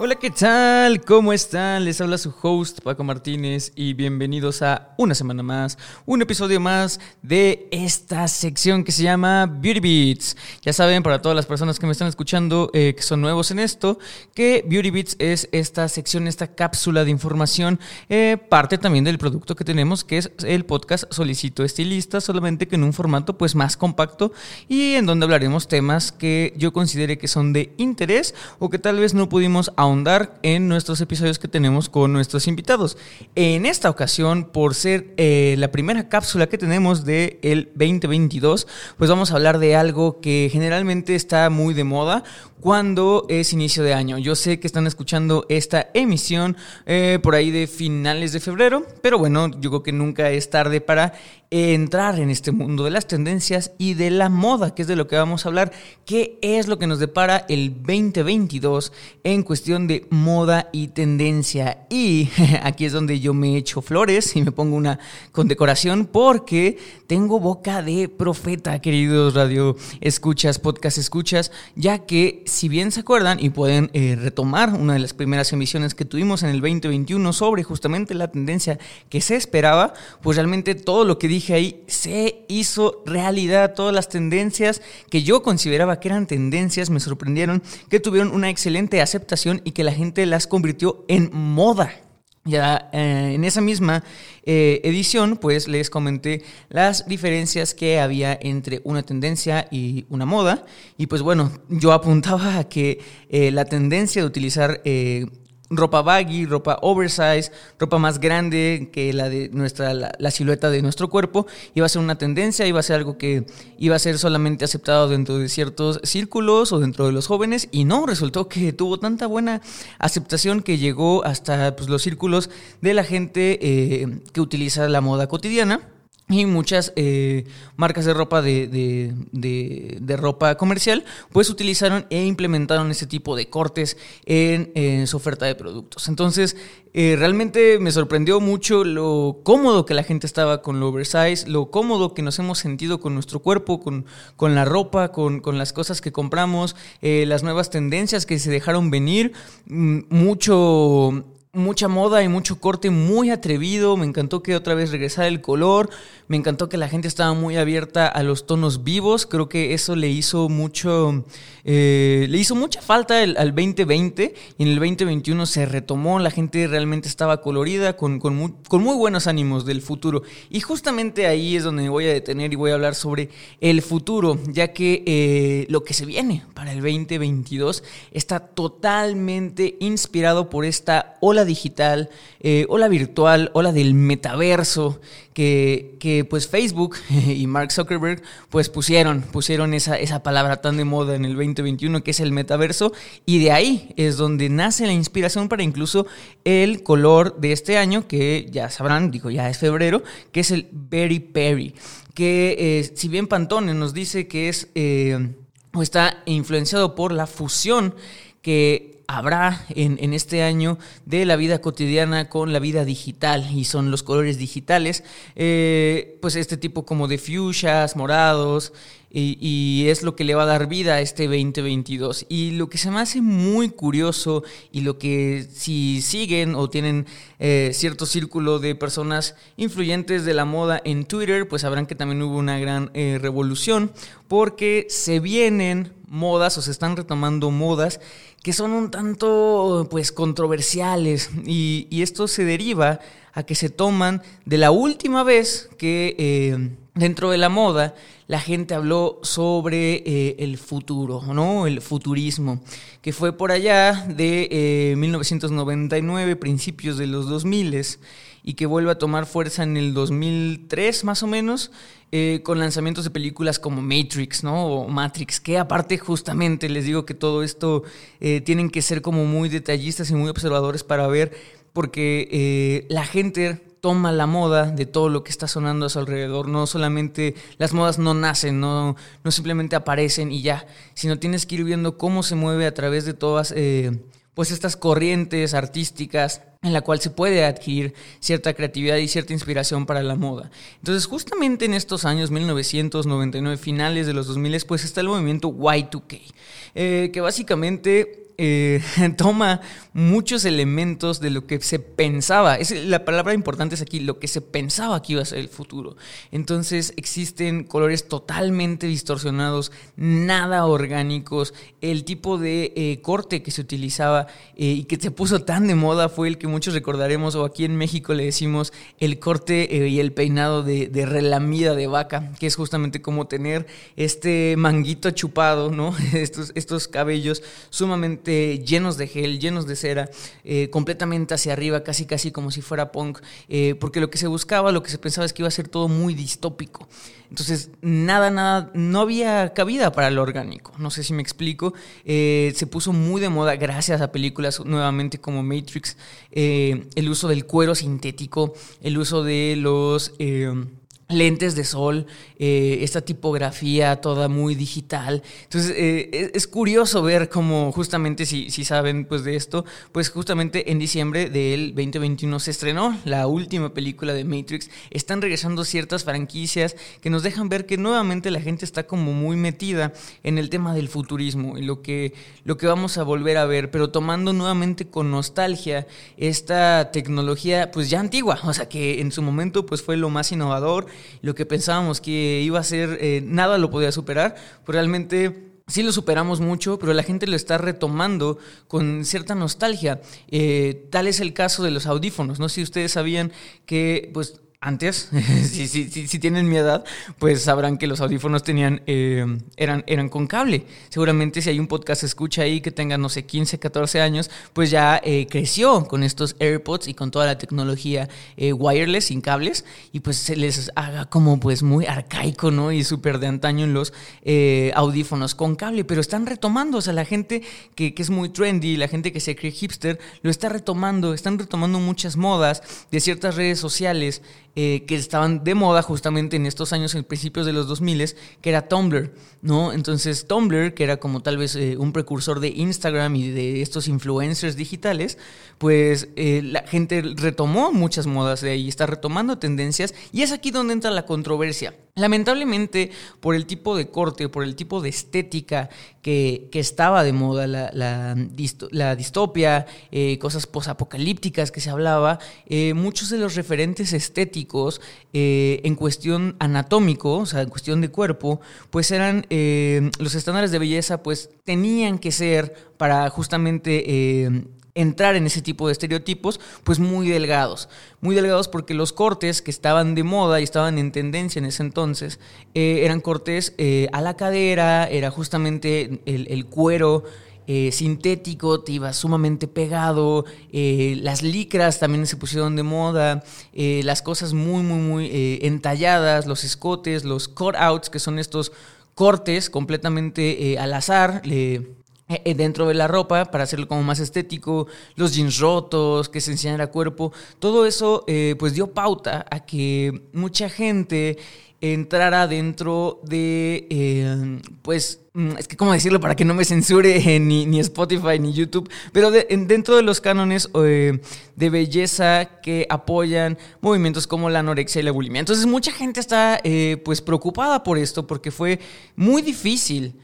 Hola, ¿qué tal? ¿Cómo están? Les habla su host Paco Martínez y bienvenidos a una semana más, un episodio más de esta sección que se llama Beauty Beats. Ya saben, para todas las personas que me están escuchando eh, que son nuevos en esto, que Beauty Beats es esta sección, esta cápsula de información, eh, parte también del producto que tenemos, que es el podcast Solicito Estilista, solamente que en un formato pues más compacto y en donde hablaremos temas que yo considere que son de interés o que tal vez no pudimos ahondar en nuestros episodios que tenemos con nuestros invitados. En esta ocasión, por ser eh, la primera cápsula que tenemos del el 2022, pues vamos a hablar de algo que generalmente está muy de moda cuando es inicio de año. Yo sé que están escuchando esta emisión eh, por ahí de finales de febrero, pero bueno, yo creo que nunca es tarde para entrar en este mundo de las tendencias y de la moda, que es de lo que vamos a hablar, qué es lo que nos depara el 2022 en cuestión de moda y tendencia. Y aquí es donde yo me echo flores y me pongo una condecoración porque tengo boca de profeta, queridos radio escuchas, podcast escuchas, ya que si bien se acuerdan y pueden eh, retomar una de las primeras emisiones que tuvimos en el 2021 sobre justamente la tendencia que se esperaba, pues realmente todo lo que dije ahí se hizo realidad. Todas las tendencias que yo consideraba que eran tendencias me sorprendieron, que tuvieron una excelente aceptación y que la gente las convirtió en moda. Ya eh, en esa misma eh, edición, pues les comenté las diferencias que había entre una tendencia y una moda. Y pues bueno, yo apuntaba a que eh, la tendencia de utilizar ropa baggy, ropa oversize, ropa más grande que la de nuestra, la, silueta de nuestro cuerpo, iba a ser una tendencia, iba a ser algo que iba a ser solamente aceptado dentro de ciertos círculos o dentro de los jóvenes, y no, resultó que tuvo tanta buena aceptación que llegó hasta pues, los círculos de la gente eh, que utiliza la moda cotidiana. Y muchas eh, marcas de ropa de, de, ropa comercial pues utilizaron e implementaron ese tipo de cortes en, su oferta de productos. Entonces eh, realmente me sorprendió mucho lo cómodo que la gente estaba con lo oversize, lo cómodo que nos hemos sentido con nuestro cuerpo, con, con la ropa, con, con, las cosas que compramos, eh, las nuevas tendencias que se dejaron venir, mm, mucho mucha moda y mucho corte muy atrevido. Me encantó que otra vez regresara el color. Me encantó que la gente estaba muy abierta a los tonos vivos. Creo que eso le hizo mucho, eh, le hizo mucha falta al 2020 y en el 2021 se retomó. La gente realmente estaba colorida, con, con, muy, buenos ánimos del futuro. Y justamente ahí es donde me voy a detener y voy a hablar sobre el futuro, ya que eh, lo que se viene para el 2022 está totalmente inspirado por esta ola digital, eh, ola virtual, ola del metaverso, que, que, pues Facebook y Mark Zuckerberg pues pusieron, pusieron esa, esa palabra tan de moda en el 2021 que es el metaverso y de ahí es donde nace la inspiración para incluso el color de este año que ya sabrán, digo ya es febrero, que es el Berry Perry, que eh, si bien Pantone nos dice que es eh, o está influenciado por la fusión que habrá en, este año de la vida cotidiana con la vida digital y son los colores digitales, eh, pues este tipo como de fuchsias, morados y, es lo que le va a dar vida a este 2022. Y lo que se me hace muy curioso y lo que si siguen o tienen eh, cierto círculo de personas influyentes de la moda en Twitter, pues sabrán que también hubo una gran eh, revolución porque se vienen modas o se están retomando modas que son un tanto pues controversiales y, esto se deriva a que se toman de la última vez que eh, dentro de la moda la gente habló sobre eh, el futuro, ¿no? El futurismo, que fue por allá de 1999, eh, principios de los 2000 y que vuelve a tomar fuerza en el 2003 más o menos, eh, con lanzamientos de películas como Matrix, ¿no? O Matrix, que aparte justamente les digo que todo esto tienen que ser como muy detallistas y muy observadores para ver, porque la gente toma la moda de todo lo que está sonando a su alrededor. No solamente las modas no nacen, no, no simplemente aparecen y ya, sino tienes que ir viendo cómo se mueve a través de todas pues estas corrientes artísticas en la cual se puede adquirir cierta creatividad y cierta inspiración para la moda. Entonces, justamente en estos años 1999, finales de los 2000, pues está el movimiento Y2K, eh, que básicamente eh, toma muchos elementos de lo que se pensaba. Es, la palabra importante es aquí, lo que se pensaba que iba a ser el futuro. Entonces existen colores totalmente distorsionados, nada orgánicos. El tipo de eh, corte que se utilizaba eh, y que se puso tan de moda fue el que muchos recordaremos, o aquí en México le decimos el corte y el peinado de, de, relamida de vaca, que es justamente como tener este manguito chupado, ¿no? estos, estos cabellos sumamente llenos de gel, llenos de cera, eh, completamente hacia arriba, casi casi como si fuera punk, eh, porque lo que se buscaba, lo que se pensaba es que iba a ser todo muy distópico. Entonces, nada, nada, no había cabida para lo orgánico. No sé si me explico. Eh, se puso muy de moda gracias a películas nuevamente como Matrix, el uso del cuero sintético, el uso de los lentes de sol, eh, esta tipografía toda muy digital. Entonces, eh, es, curioso ver cómo justamente, si, si, saben pues de esto, pues justamente en diciembre del 2021 se estrenó la última película de Matrix. Están regresando ciertas franquicias que nos dejan ver que nuevamente la gente está como muy metida en el tema del futurismo y lo que, lo que vamos a volver a ver, pero tomando nuevamente con nostalgia esta tecnología pues ya antigua, o sea que en su momento pues fue lo más innovador lo que pensábamos que iba a ser, eh, nada lo podía superar, pues realmente sí lo superamos mucho, pero la gente lo está retomando con cierta nostalgia. Eh, tal es el caso de los audífonos. No si ustedes sabían que, pues, antes, si, si, si, tienen mi edad, pues sabrán que los audífonos tenían, eh, eran, eran con cable. Seguramente si hay un podcast escucha ahí que tenga, no sé, 15, 14 años, pues ya eh, creció con estos AirPods y con toda la tecnología eh, wireless, sin cables, y pues se les haga como pues muy arcaico, ¿no? Y súper de antaño en los audífonos con cable, pero están retomando, o sea, la gente que, que es muy trendy, la gente que se cree hipster, lo está retomando, están retomando muchas modas de ciertas redes sociales. Eh, que estaban de moda justamente en estos años, en principios de los 2000, que era Tumblr, ¿no? Entonces Tumblr, que era como tal vez eh, un precursor de Instagram y de estos influencers digitales, pues eh, la gente retomó muchas modas de ahí, está retomando tendencias y es aquí donde entra la controversia. Lamentablemente, por el tipo de corte, por el tipo de estética que, estaba de moda, la, la, distopia, cosas posapocalípticas que se hablaba, muchos de los referentes estéticos eh, en cuestión anatómico, o sea, en cuestión de cuerpo, pues eran eh, los estándares de belleza, pues tenían que ser para justamente eh, entrar en ese tipo de estereotipos, pues muy delgados. Muy delgados porque los cortes que estaban de moda y estaban en tendencia en ese entonces eran cortes a la cadera, era justamente el cuero eh, sintético, te iba sumamente pegado, eh, las licras también se pusieron de moda, eh, las cosas muy, muy, muy entalladas, los escotes, los cut-outs, que son estos cortes completamente al azar. Dentro de la ropa para hacerlo como más estético, los jeans rotos, que se enseñara cuerpo, todo eso pues dio pauta a que mucha gente entrara dentro de, pues, Mm, es que cómo decirlo para que no me censure ni, ni Spotify ni YouTube, pero dentro de los cánones eh, de belleza que apoyan movimientos como la anorexia y la bulimia. Entonces mucha gente está eh, pues preocupada por esto porque fue muy difícil.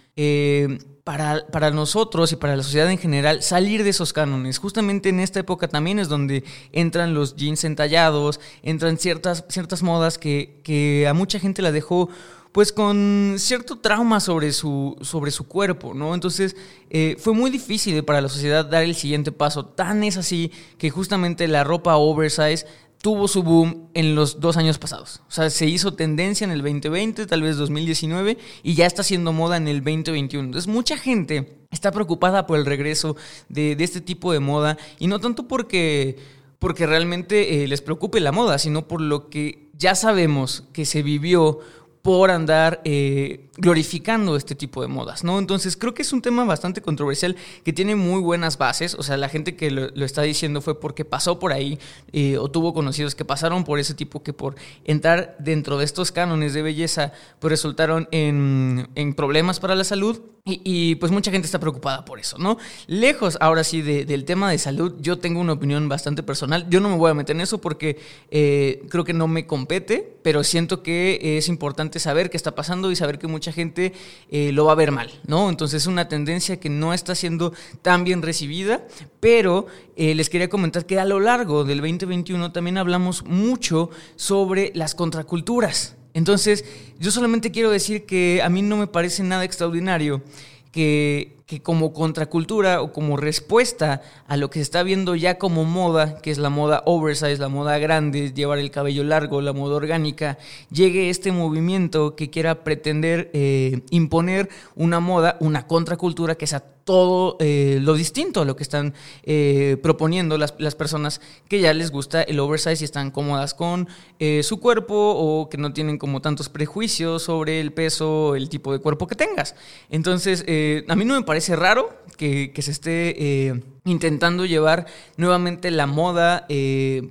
Para, para, nosotros y para la sociedad en general salir de esos cánones. Justamente en esta época también es donde entran los jeans entallados, entran ciertas, ciertas modas que, que a mucha gente la dejó pues con cierto trauma sobre su, sobre su cuerpo, ¿no? Entonces eh, fue muy difícil para la sociedad dar el siguiente paso. Tan es así que justamente la ropa oversize tuvo su boom en los dos años pasados. O sea, se hizo tendencia en el 2020, tal vez 2019, y ya está siendo moda en el 2021. Entonces mucha gente está preocupada por el regreso de, de este tipo de moda, y no tanto porque porque realmente eh, les preocupe la moda, sino por lo que ya sabemos que se vivió por andar eh, glorificando este tipo de modas, ¿no? Entonces creo que es un tema bastante controversial que tiene muy buenas bases, o sea, la gente que lo, está diciendo fue porque pasó por ahí eh, o tuvo conocidos que pasaron por ese tipo que por entrar dentro de estos cánones de belleza pues resultaron en, en problemas para la salud y, pues mucha gente está preocupada por eso, ¿no? Lejos ahora sí del tema de salud, yo tengo una opinión bastante personal. Yo no me voy a meter en eso porque eh, creo que no me compete, pero siento que es importante saber qué está pasando y saber que mucha gente eh, lo va a ver mal, ¿no? Entonces es una tendencia que no está siendo tan bien recibida, pero eh, les quería comentar que a lo largo del 2021 también hablamos mucho sobre las contraculturas. Entonces, yo solamente quiero decir que a mí no me parece nada extraordinario que, que, como contracultura o como respuesta a lo que se está viendo ya como moda, que es la moda oversize, la moda grande, llevar el cabello largo, la moda orgánica, llegue este movimiento que quiera pretender eh, imponer una moda, una contracultura que sea todo eh, lo distinto a lo que están eh, proponiendo las, personas que ya les gusta el oversize y están cómodas con eh, su cuerpo o que no tienen como tantos prejuicios sobre el peso, el tipo de cuerpo que tengas. Entonces, a mí no me parece raro que, que se esté intentando llevar nuevamente la moda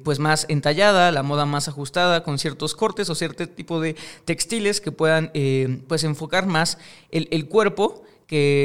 pues más entallada, la moda más ajustada con ciertos cortes o cierto tipo de textiles que puedan pues enfocar más el, el cuerpo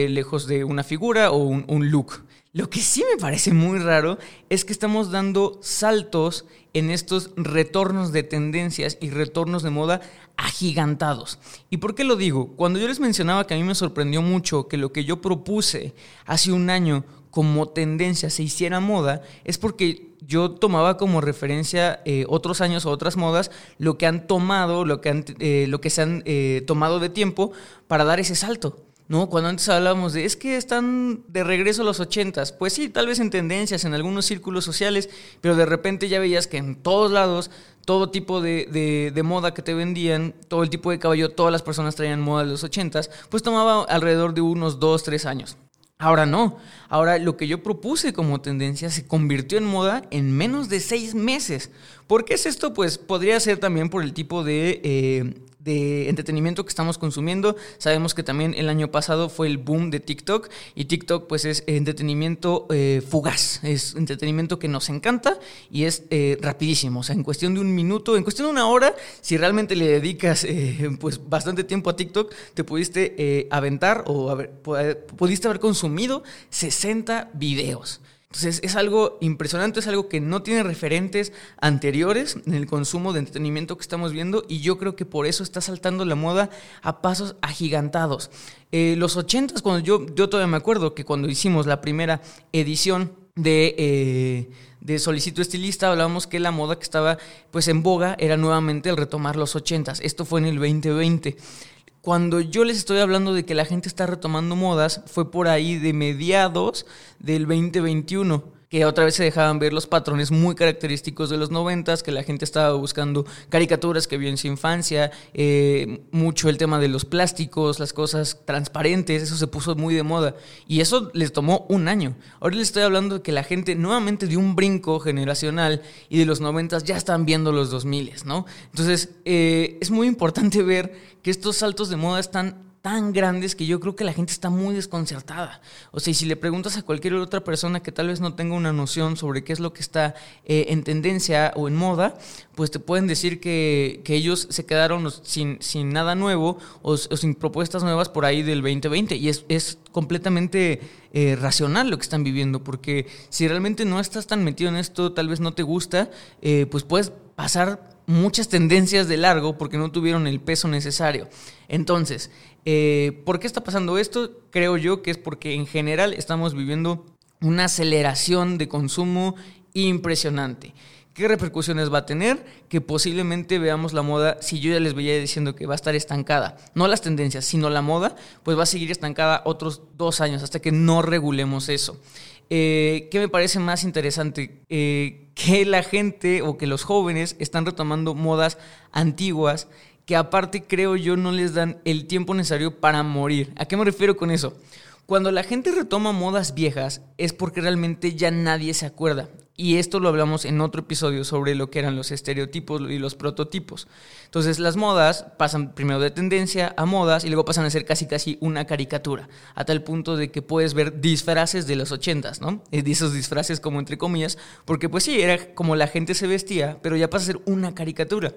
lejos de una figura o un, look. Lo que sí me parece muy raro es que estamos dando saltos en estos retornos de tendencias y retornos de moda agigantados. ¿Y por qué lo digo? Cuando yo les mencionaba que a mí me sorprendió mucho que lo que yo propuse hace un año como tendencia se hiciera moda, es porque yo tomaba como referencia eh, otros años o otras modas, lo que han tomado, lo que, eh, lo que se han eh, tomado de tiempo para dar ese salto. ¿No? Cuando antes hablábamos de, es que están de regreso a los ochentas, pues sí, tal vez en tendencias, en algunos círculos sociales, pero de repente ya veías que en todos lados, todo tipo de, de, moda que te vendían, todo el tipo de caballo, todas las personas traían moda de los ochentas, pues tomaba alrededor de unos dos, tres años. Ahora no, ahora lo que yo propuse como tendencia se convirtió en moda en menos de seis meses. ¿Por qué es esto? Pues podría ser también por el tipo de eh, de entretenimiento que estamos consumiendo. Sabemos que también el año pasado fue el boom de TikTok y TikTok pues es entretenimiento eh, fugaz, es entretenimiento que nos encanta y es eh, rapidísimo, o sea, en cuestión de un minuto, en cuestión de una hora, si realmente le dedicas eh, pues bastante tiempo a TikTok, te pudiste aventar o pudiste haber consumido 60 videos. Entonces es algo impresionante, es algo que no tiene referentes anteriores en el consumo de entretenimiento que estamos viendo y yo creo que por eso está saltando la moda a pasos agigantados. Eh, los 80 cuando yo, yo todavía me acuerdo que cuando hicimos la primera edición de, eh, de Solicito Estilista hablábamos que la moda que estaba pues en boga era nuevamente el retomar los 80 Esto fue en el 2020. Cuando yo les estoy hablando de que la gente está retomando modas, fue por ahí de mediados del 2021 que otra vez se dejaban ver los patrones muy característicos de los noventas, que la gente estaba buscando caricaturas que vio en su infancia, eh, mucho el tema de los plásticos, las cosas transparentes, eso se puso muy de moda. Y eso les tomó un año. Ahora les estoy hablando de que la gente nuevamente dio un brinco generacional y de los noventas ya están viendo los 2000, ¿no? Entonces, eh, es muy importante ver que estos saltos de moda están tan grandes que yo creo que la gente está muy desconcertada. O sea, y si le preguntas a cualquier otra persona que tal vez no tenga una noción sobre qué es lo que está eh, en tendencia o en moda, pues te pueden decir que, ellos se quedaron sin, sin nada nuevo o, sin propuestas nuevas por ahí del 2020. Y es, es completamente eh, racional lo que están viviendo, porque si realmente no estás tan metido en esto, tal vez no te gusta, eh, pues puedes pasar muchas tendencias de largo porque no tuvieron el peso necesario. Entonces, eh, ¿por qué está pasando esto? Creo yo que es porque en general estamos viviendo una aceleración de consumo impresionante. ¿Qué repercusiones va a tener? Que posiblemente veamos la moda, si yo ya les veía diciendo que va a estar estancada, no las tendencias, sino la moda, pues va a seguir estancada otros dos años hasta que no regulemos eso. Eh, ¿Qué me parece más interesante? Eh, que la gente o que los jóvenes están retomando modas antiguas que aparte creo yo no les dan el tiempo necesario para morir. ¿A qué me refiero con eso? Cuando la gente retoma modas viejas es porque realmente ya nadie se acuerda. Y esto lo hablamos en otro episodio sobre lo que eran los estereotipos y los prototipos. Entonces las modas pasan primero de tendencia a modas y luego pasan a ser casi casi una caricatura, a tal punto de que puedes ver disfraces de los ochentas, ¿no? De esos disfraces como entre comillas, porque pues sí, era como la gente se vestía, pero ya pasa a ser una caricatura.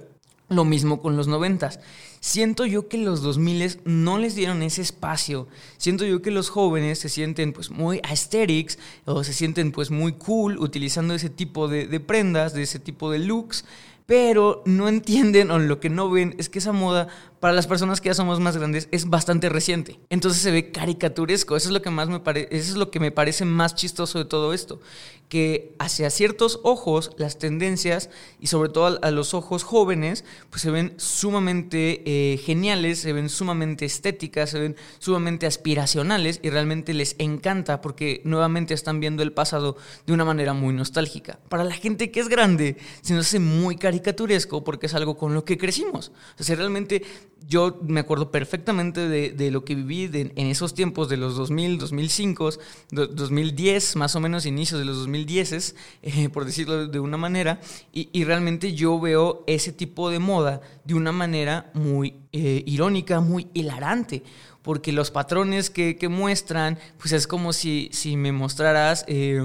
Lo mismo con los noventas. Siento yo que los 2000 no les dieron ese espacio. Siento yo que los jóvenes se sienten pues muy aesthetics o se sienten pues muy cool utilizando ese tipo de, de prendas, de ese tipo de looks pero no entienden o lo que no ven es que esa moda para las personas que ya somos más grandes es bastante reciente. Entonces se ve caricaturesco, eso es lo que más me parece, eso es lo que me parece más chistoso de todo esto, que hacia ciertos ojos las tendencias y sobre todo a, los ojos jóvenes pues se ven sumamente eh, geniales, se ven sumamente estéticas, se ven sumamente aspiracionales y realmente les encanta porque nuevamente están viendo el pasado de una manera muy nostálgica. Para la gente que es grande se nos hace muy caricaturesco porque es algo con lo que crecimos. O sea, realmente yo me acuerdo perfectamente de, lo que viví en esos tiempos de los 2000, 2005, 2010, más o menos inicios de los 2010, eh, por decirlo de una manera, y, realmente yo veo ese tipo de moda de una manera muy eh, irónica, muy hilarante porque los patrones que, muestran, pues es como si, me mostraras eh,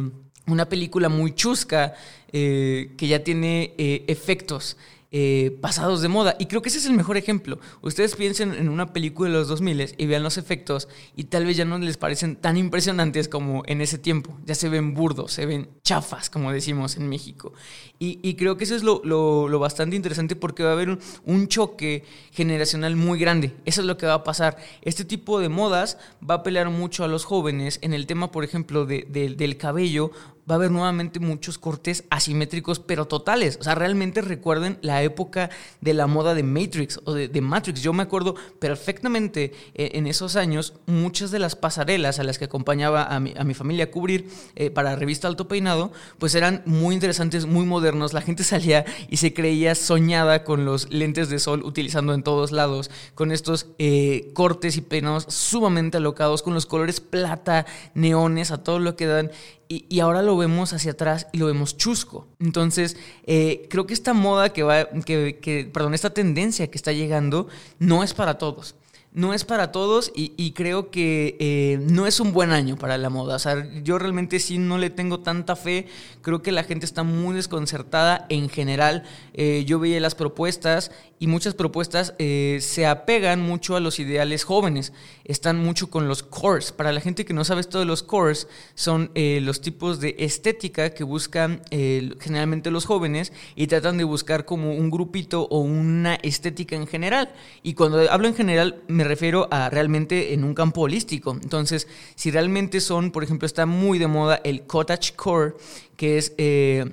una película muy chusca que ya tiene efectos eh, pasados de moda. Y creo que ese es el mejor ejemplo. Ustedes piensen en una película de los 2000 y vean los efectos y tal vez ya no les parecen tan impresionantes como en ese tiempo. Ya se ven burdos, se ven chafas, como decimos en México. Y, creo que eso es lo, bastante interesante porque va a haber un, choque generacional muy grande. Eso es lo que va a pasar. Este tipo de modas va a pelear mucho a los jóvenes en el tema, por ejemplo, del cabello va a haber nuevamente muchos cortes asimétricos, pero totales. O sea, realmente recuerden la época de la moda de Matrix o de, Matrix. Yo me acuerdo perfectamente eh, en esos años muchas de las pasarelas a las que acompañaba a mi, a mi familia a cubrir eh, para revista Alto Peinado, pues eran muy interesantes, muy modernos. La gente salía y se creía soñada con los lentes de sol utilizando en todos lados, con estos eh, cortes y peinados sumamente alocados, con los colores plata, neones, a todo lo que dan. Y, ahora lo vemos hacia atrás y lo vemos chusco. Entonces, eh, creo que esta moda que va, que, que, perdón, esta tendencia que está llegando no es para todos no es para todos y, creo que eh, no es un buen año para la moda. O sea, yo realmente sí no le tengo tanta fe. Creo que la gente está muy desconcertada en general. Eh, yo veía las propuestas y muchas propuestas eh, se apegan mucho a los ideales jóvenes. Están mucho con los cores. Para la gente que no sabe esto de los cores, son los tipos de estética que buscan generalmente los jóvenes y tratan de buscar como un grupito o una estética en general. Y cuando hablo en general, me refiero a realmente en un campo holístico. Entonces, si realmente son, por ejemplo, está muy de moda el cottage core, que es... Eh,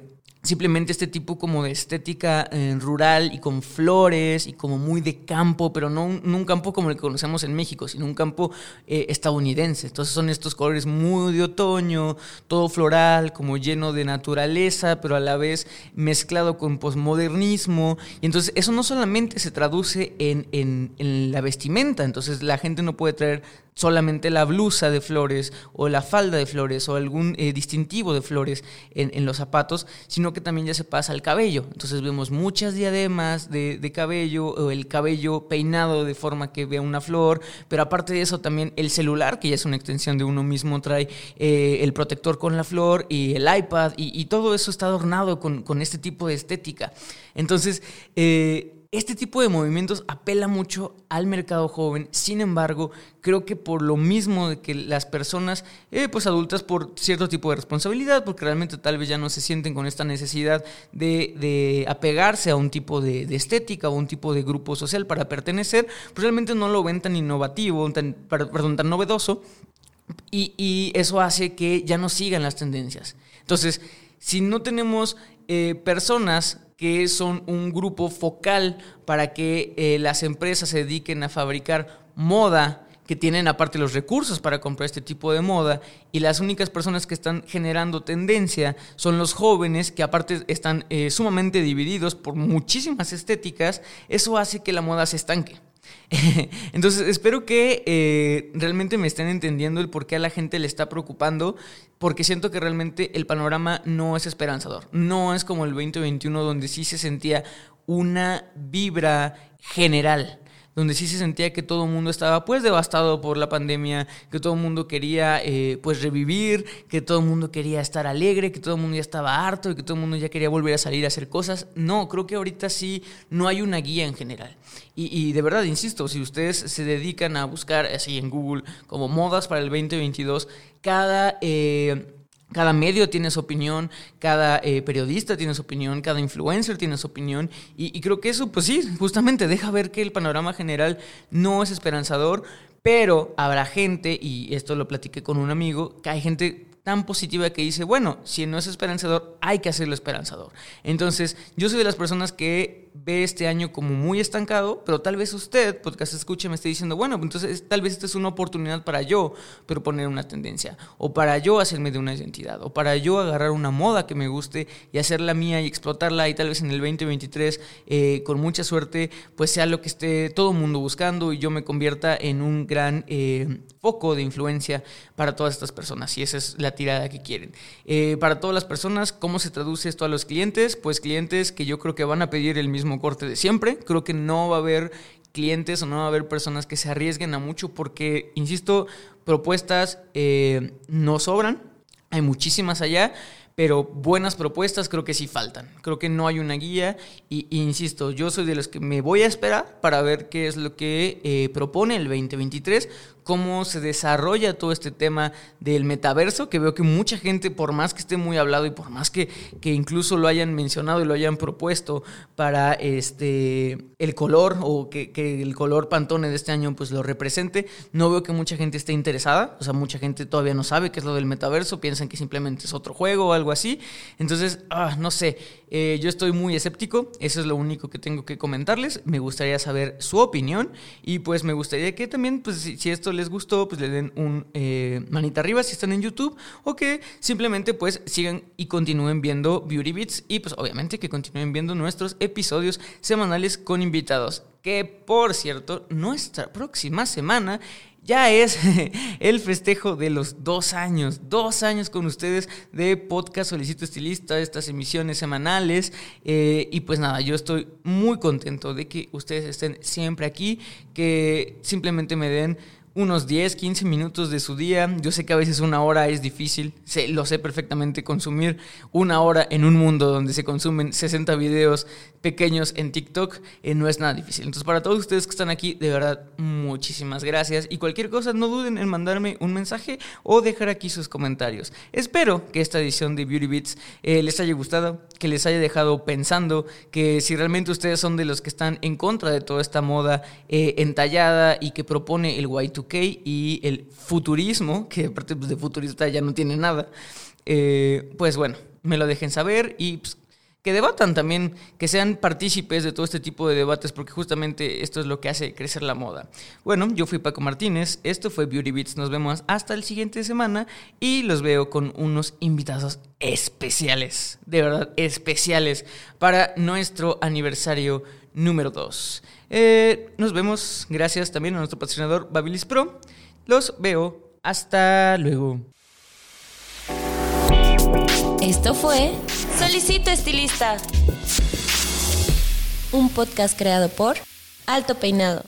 simplemente este tipo como de estética eh, rural y con flores y como muy de campo, pero no un, campo como el que conocemos en México, sino un campo eh, estadounidense. Entonces son estos colores muy de otoño, todo floral, como lleno de naturaleza, pero a la vez mezclado con posmodernismo. Y entonces eso no solamente se traduce en, en la vestimenta, entonces la gente no puede traer solamente la blusa de flores o la falda de flores o algún eh, distintivo de flores en, los zapatos, sino que también ya se pasa al cabello. Entonces vemos muchas diademas de, cabello o el cabello peinado de forma que vea una flor, pero aparte de eso también el celular, que ya es una extensión de uno mismo, trae eh, el protector con la flor y el iPad y, todo eso está adornado con, con, este tipo de estética. Entonces, eh, este tipo de movimientos apela mucho al mercado joven, sin embargo, creo que por lo mismo de que las personas, eh, pues adultas, por cierto tipo de responsabilidad, porque realmente tal vez ya no se sienten con esta necesidad de, apegarse a un tipo de, estética o un tipo de grupo social para pertenecer, pues realmente no lo ven tan innovativo, tan, perdón, tan novedoso, y, eso hace que ya no sigan las tendencias. Entonces, si no tenemos eh, personas que son un grupo focal para que eh, las empresas se dediquen a fabricar moda, que tienen aparte los recursos para comprar este tipo de moda, y las únicas personas que están generando tendencia son los jóvenes, que aparte están eh, sumamente divididos por muchísimas estéticas, eso hace que la moda se estanque. Entonces, espero que eh, realmente me estén entendiendo el por qué a la gente le está preocupando, porque siento que realmente el panorama no es esperanzador. No es como el 2021 donde sí se sentía una vibra general donde sí se sentía que todo el mundo estaba pues devastado por la pandemia, que todo el mundo quería eh, pues revivir, que todo el mundo quería estar alegre, que todo el mundo ya estaba harto y que todo el mundo ya quería volver a salir a hacer cosas. No, creo que ahorita sí no hay una guía en general. Y, de verdad, insisto, si ustedes se dedican a buscar así en Google como modas para el 2022, cada... Eh, cada medio tiene su opinión, cada eh, periodista tiene su opinión, cada influencer tiene su opinión. Y, y, creo que eso, pues sí, justamente deja ver que el panorama general no es esperanzador, pero habrá gente, y esto lo platiqué con un amigo, que hay gente tan positiva que dice, bueno, si no es esperanzador, hay que hacerlo esperanzador. Entonces, yo soy de las personas que ve este año como muy estancado, pero tal vez usted, podcast escuche, me esté diciendo, bueno, entonces tal vez esta es una oportunidad para yo proponer una tendencia, o para yo hacerme de una identidad, o para yo agarrar una moda que me guste y hacerla mía y explotarla y tal vez en el 2023, eh, con mucha suerte, pues sea lo que esté todo el mundo buscando y yo me convierta en un gran eh, foco de influencia para todas estas personas, y esa es la tirada que quieren. Eh, para todas las personas, ¿cómo se traduce esto a los clientes? Pues clientes que yo creo que van a pedir el mismo corte de siempre. Creo que no va a haber clientes o no va a haber personas que se arriesguen a mucho porque, insisto, propuestas eh, no sobran, hay muchísimas allá, pero buenas propuestas creo que sí faltan. Creo que no hay una guía y, insisto, yo soy de los que me voy a esperar para ver qué es lo que eh, propone el 2023 cómo se desarrolla todo este tema del metaverso, que veo que mucha gente, por más que esté muy hablado y por más que, que incluso lo hayan mencionado y lo hayan propuesto para este el color o que, que, el color Pantone de este año pues lo represente, no veo que mucha gente esté interesada, o sea, mucha gente todavía no sabe qué es lo del metaverso, piensan que simplemente es otro juego o algo así, entonces, ah, no sé, eh, yo estoy muy escéptico, eso es lo único que tengo que comentarles, me gustaría saber su opinión y pues me gustaría que también, pues si esto les gustó, pues le den un eh, manita arriba si están en YouTube o que simplemente pues sigan y continúen viendo Beauty Beats y pues obviamente que continúen viendo nuestros episodios semanales con invitados. Que por cierto, nuestra próxima semana ya es el festejo de los dos años, dos años con ustedes de podcast Solicito Estilista, estas emisiones semanales. Eh, y pues nada, yo estoy muy contento de que ustedes estén siempre aquí, que simplemente me den unos 10, 15 minutos de su día. Yo sé que a veces una hora es difícil, lo sé perfectamente, consumir una hora en un mundo donde se consumen 60 videos pequeños en TikTok eh, no es nada difícil. Entonces para todos ustedes que están aquí, de verdad, muchísimas gracias. Y cualquier cosa, no duden en mandarme un mensaje o dejar aquí sus comentarios. Espero que esta edición de Beauty Beats eh, les haya gustado, que les haya dejado pensando que si realmente ustedes son de los que están en contra de toda esta moda eh, entallada y que propone el Y2 y el futurismo, que aparte pues, de futurista ya no tiene nada, eh, pues bueno, me lo dejen saber y pues, que debatan también, que sean partícipes de todo este tipo de debates, porque justamente esto es lo que hace crecer la moda. Bueno, yo fui Paco Martínez, esto fue Beauty Beats, nos vemos hasta el siguiente semana y los veo con unos invitados especiales, de verdad, especiales, para nuestro aniversario número 2. Eh, nos vemos. Gracias también a nuestro patrocinador Babilis Pro. Los veo. Hasta luego. Esto fue Solicito Estilista. Un podcast creado por Alto Peinado.